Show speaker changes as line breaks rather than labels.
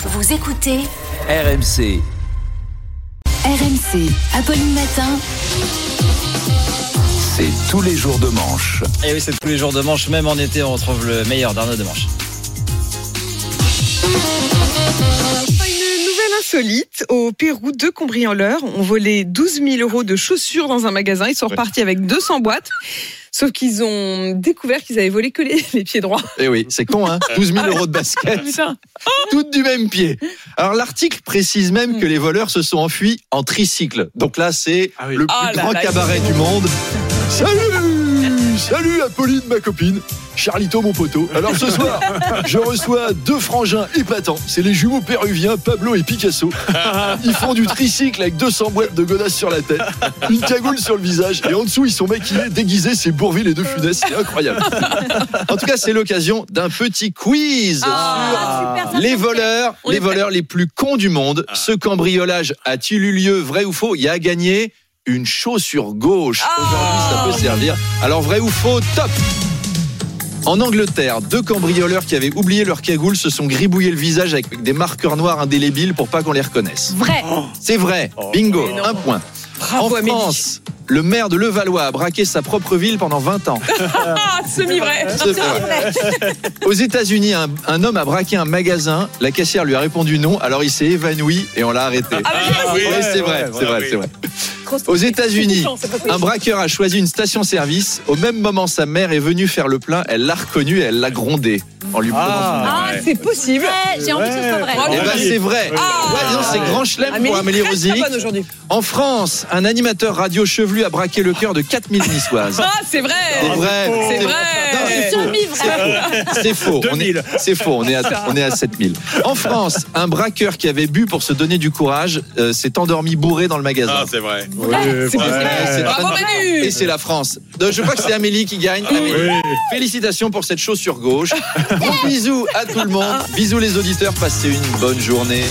Vous écoutez
RMC.
RMC, Apolline Matin.
C'est tous les jours de manche.
Et oui, c'est tous les jours de manche, même en été, on retrouve le meilleur d'Arnaud de manche.
Une nouvelle insolite. Au Pérou, deux cambrioleurs ont volé 12 000 euros de chaussures dans un magasin. Ils sont repartis avec 200 boîtes. Sauf qu'ils ont découvert qu'ils avaient volé que les, les pieds droits.
Eh oui, c'est con, hein 12 000 euros de basket,
Putain.
toutes du même pied. Alors l'article précise même que les voleurs se sont enfuis en tricycle. Donc là, c'est le plus
Ah là
grand
là,
cabaret du monde. Salut Salut Apolline, ma copine. Charlito, mon poteau. Alors ce soir, je reçois deux frangins épatants. C'est les jumeaux péruviens Pablo et Picasso. Ils font du tricycle avec 200 boîtes de godasses sur la tête, une cagoule sur le visage, et en dessous, ils sont maquillés, déguisés. C'est Bourville et De Funès. C'est incroyable. En tout cas, c'est l'occasion d'un petit quiz sur les voleurs, les voleurs les plus cons du monde. Ce cambriolage a-t-il eu lieu, vrai ou faux? Il y a gagné une chaussure gauche. Aujourd'hui, ça peut servir. Alors, vrai ou faux? Top en Angleterre, deux cambrioleurs qui avaient oublié leur cagoule se sont gribouillés le visage avec des marqueurs noirs indélébiles pour pas qu'on les reconnaisse.
Vrai.
C'est vrai. Bingo. Un point.
Bravo,
en
Amélie.
France, le maire de Levallois a braqué sa propre ville pendant 20 ans.
Ah, semi-vrai.
Aux États-Unis, un, un homme a braqué un magasin. La caissière lui a répondu non, alors il s'est évanoui et on l'a arrêté.
Ah,
Oui, c'est vrai, c'est vrai, c'est vrai. Aux États-Unis, un braqueur a choisi une station-service. Au même moment, sa mère est venue faire le plein. Elle l'a reconnu et elle l'a grondé en lui prenant son
Ah, c'est possible.
J'ai envie que ce soit vrai.
Eh ben, c'est vrai.
Ah.
Ouais, dis donc, c'est grand chelem pour Amélie
très, très
Rosic.
bonne aujourd'hui.
En France, un animateur radio chevelu a braqué le cœur de 4000 niçoises.
Ah, c'est vrai.
C'est vrai.
C'est
Non,
vrai.
C'est faux.
Semi-vrai.
C'est faux. On est, c'est faux. On est, à, on est à 7000. En France, un braqueur qui avait bu pour se donner du courage euh, s'est endormi bourré dans le magasin.
Ah, c'est vrai.
C'est Bravo, Manu.
Et c'est la France. Donc, Je crois que c'est Amélie qui gagne. Amélie, Félicitations pour cette chaussure gauche. Gros bisous à tout le monde. Bisous les auditeurs. Passez une bonne journée.